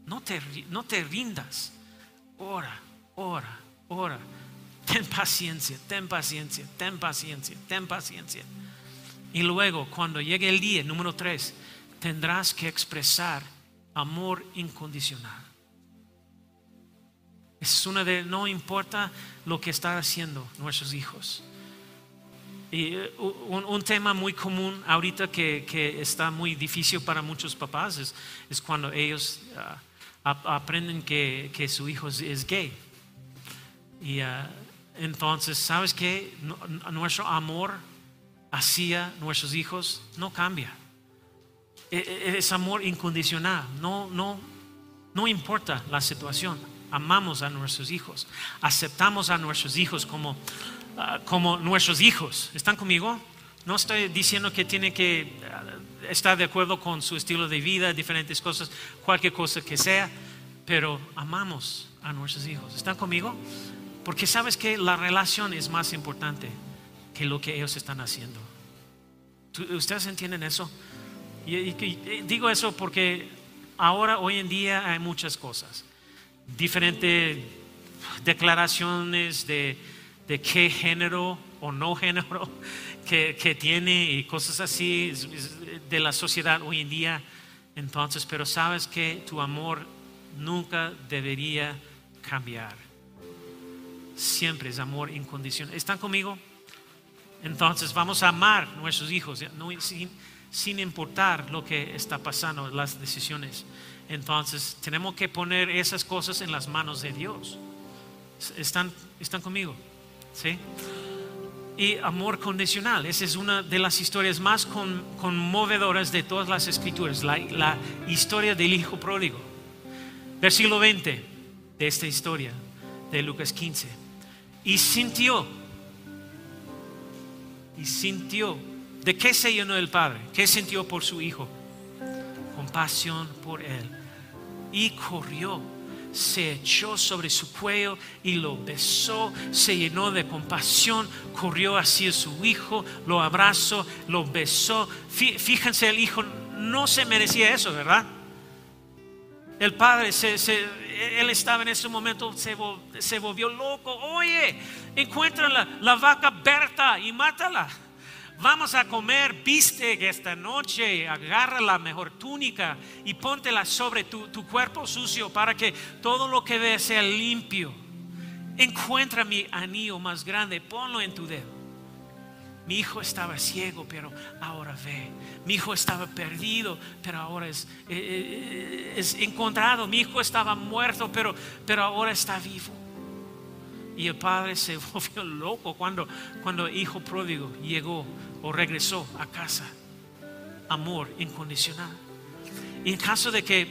No te, no te rindas. Ora, ora, ora. Ten paciencia, ten paciencia, ten paciencia, ten paciencia. Y luego, cuando llegue el día número tres, tendrás que expresar amor incondicional. Es una de, no importa lo que están haciendo nuestros hijos. Y eh, un, tema muy común ahorita que, está muy difícil para muchos papás es, cuando ellos ah, aprenden que, su hijo es, gay. Y ah, entonces, ¿sabes qué? nuestro amor hacia nuestros hijos no cambia. E, e, es amor incondicional, no, no, no importa la situación amamos a nuestros hijos, aceptamos a nuestros hijos como, ah, como nuestros hijos. ¿Están conmigo? No estoy diciendo que tiene que ah, estar de acuerdo con su estilo de vida, diferentes cosas, cualquier cosa que sea, pero amamos a nuestros hijos. ¿Están conmigo? Porque sabes que la relación es más importante que lo que ellos están haciendo. ¿Ustedes entienden eso? Y, digo eso porque ahora, hoy en día, hay muchas cosas. Diferentes declaraciones de, de qué género o no género que, que, tiene y cosas así de la sociedad hoy en día. Entonces, pero sabes que tu amor nunca debería cambiar. Siempre es amor incondicional. ¿Están conmigo? Entonces vamos a amar nuestros hijos sin, importar lo que está pasando, las decisiones. Entonces tenemos que poner esas cosas en las manos de Dios. ¿Están, están conmigo? ¿Sí? Y amor condicional, esa es una de las historias más conmovedoras de todas las escrituras, la, la historia del hijo pródigo. Versículo 20 de esta historia de Lucas 15. Y sintió y sintió. ¿De qué se llenó el Padre? ¿Qué sintió por su Hijo? Compasión por Él. Y corrió, se echó sobre su cuello y lo besó, se llenó de compasión, corrió hacia su Hijo, lo abrazó, lo besó. Fíjense, el Hijo no se merecía eso, ¿verdad? El Padre, él estaba en ese momento, se, volvió loco. Oye, encuentra la, vaca Berta y mátala. Vamos a comer viste esta noche, agarra la mejor túnica y póntela sobre tu, tu cuerpo sucio para que todo lo que veas sea limpio. Encuentra mi anillo más grande, ponlo en tu dedo. Mi hijo estaba ciego, pero ahora ve. Mi hijo estaba perdido, pero ahora es, eh, eh, es encontrado. Mi hijo estaba muerto, pero, pero ahora está vivo. Y el padre se volvió loco cuando, cuando el hijo pródigo llegó o regresó a casa. Amor incondicional. Y en caso de que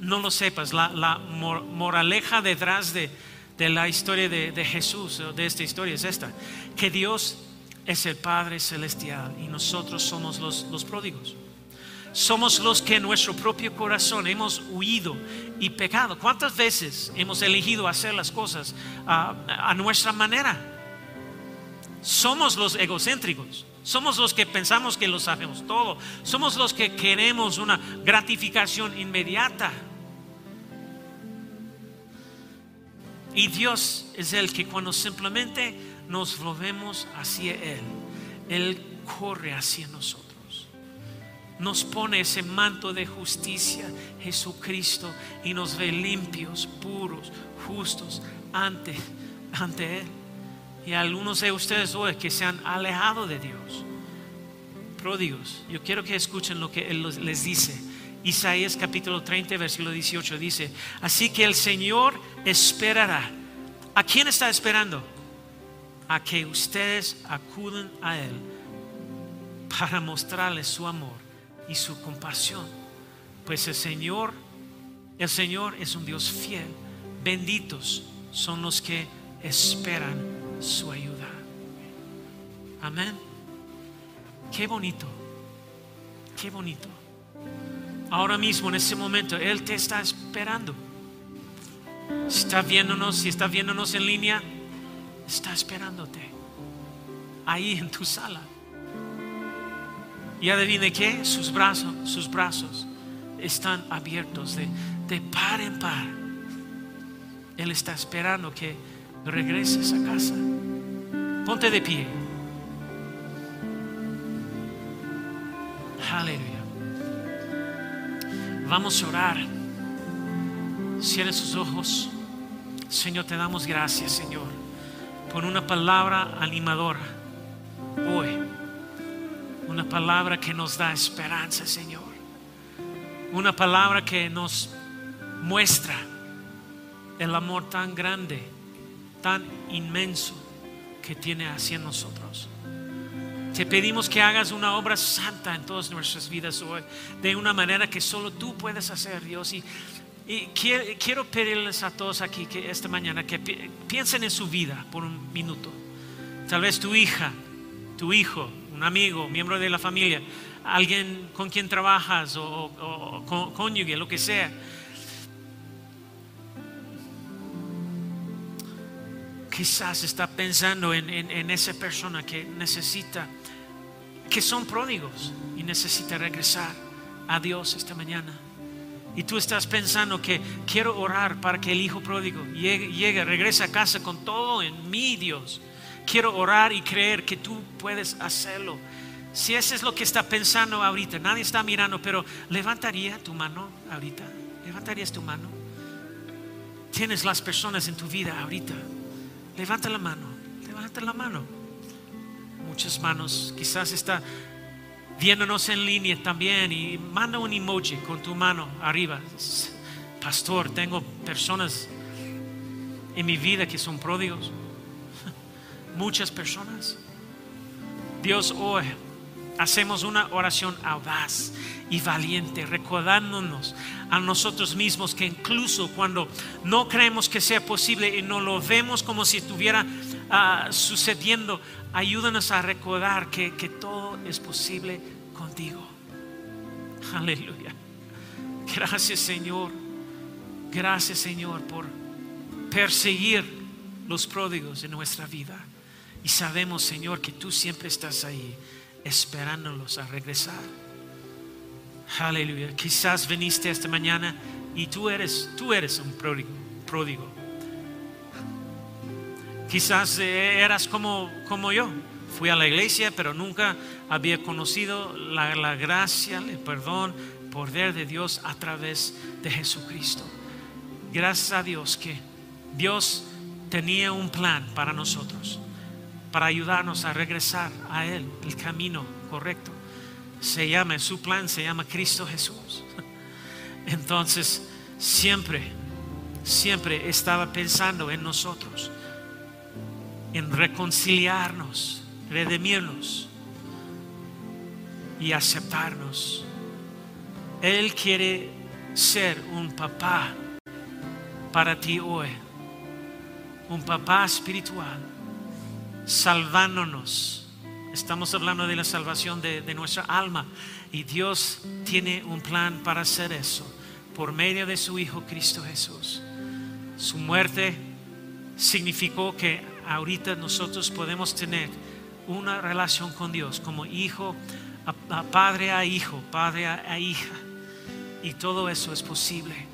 no lo sepas, la, moraleja detrás de, la historia de, de Jesús, de esta historia es esta, que Dios es el Padre Celestial y nosotros somos los, los pródigos. Somos los que en nuestro propio corazón hemos huido y pecado. ¿Cuántas veces hemos elegido hacer las cosas a, a nuestra manera? Somos los egocéntricos. Somos los que pensamos que lo sabemos todo. Somos los que queremos una gratificación inmediata. Y Dios es el que cuando simplemente nos volvemos hacia Él, Él corre hacia nosotros. Nos pone ese manto de justicia, Jesucristo, y nos ve limpios, puros, justos ante, ante Él. Y algunos de ustedes hoy que se han alejado de Dios, pródigos, yo quiero que escuchen lo que Él les dice. Isaías capítulo 30, versículo 18 dice, así que el Señor esperará. ¿A quién está esperando? a que ustedes acuden a Él para mostrarles su amor y su compasión. Pues el Señor, el Señor es un Dios fiel. Benditos son los que esperan su ayuda. Amén. Qué bonito. Qué bonito. Ahora mismo, en este momento, Él te está esperando. Está viéndonos, si está viéndonos en línea, está esperándote ahí en tu sala. Y adivine qué, sus brazos, sus brazos están abiertos de, par en par. Él está esperando que regreses a casa. Ponte de pie. Aleluya. Vamos a orar. Cierre sus ojos. Señor, te damos gracias, Señor con una palabra animadora hoy. Palabra que nos da esperanza, Señor. Una palabra que nos muestra el amor tan grande, tan inmenso que tiene hacia nosotros. Te pedimos que hagas una obra santa en todas nuestras vidas hoy, de una manera que solo tú puedes hacer, Dios. Y y quiero, pedirles a todos aquí que esta mañana que piensen en su vida por un minuto. Tal vez tu hija, tu hijo, un amigo, miembro de la familia, alguien con quien trabajas o, cónyuge, lo que sea. quizás está pensando en, esa persona que necesita, que son pródigos y necesita regresar a Dios esta mañana. Y tú estás pensando que quiero orar para que el hijo pródigo llegue, llegue, regrese a casa con todo en mí, Dios. Quiero orar y creer que tú puedes hacerlo. Si eso es lo que está pensando ahorita, nadie está mirando, pero levantaría tu mano ahorita. Levantarías tu mano. Tienes las personas en tu vida ahorita. Levanta la mano. Levanta la mano. Muchas manos. Quizás está viéndonos en línea también y manda un emoji con tu mano arriba. Pastor, tengo personas en mi vida que son pródigos. Muchas personas. Dios hoy hacemos una oración audaz y valiente, recordándonos a nosotros mismos que incluso cuando no creemos que sea posible y no lo vemos como si estuviera ah, sucediendo, ayúdanos a recordar que, que todo es posible contigo. Aleluya. Gracias Señor. Gracias Señor por perseguir los pródigos en nuestra vida. Y sabemos Señor que tú siempre estás ahí esperándolos a regresar. Aleluya. Quizás viniste esta mañana y tú eres, tú eres un pródigo. Quizás eh, eras como, como yo. Fui a la iglesia, pero nunca había conocido la, la gracia, el perdón, poder de Dios a través de Jesucristo. Gracias a Dios que Dios tenía un plan para nosotros, para ayudarnos a regresar a Él, el camino correcto. Se llama, su plan se llama Cristo Jesús. Entonces, siempre, siempre estaba pensando en nosotros, en reconciliarnos redimirnos y aceptarnos. Él quiere ser un papá para ti hoy, un papá espiritual, salvándonos. Estamos hablando de la salvación de, nuestra alma y Dios tiene un plan para hacer eso por medio de su Hijo Cristo Jesús. Su muerte significó que ahorita nosotros podemos tener una relación con Dios como hijo, a, padre a hijo, padre a hija. Y todo eso es posible.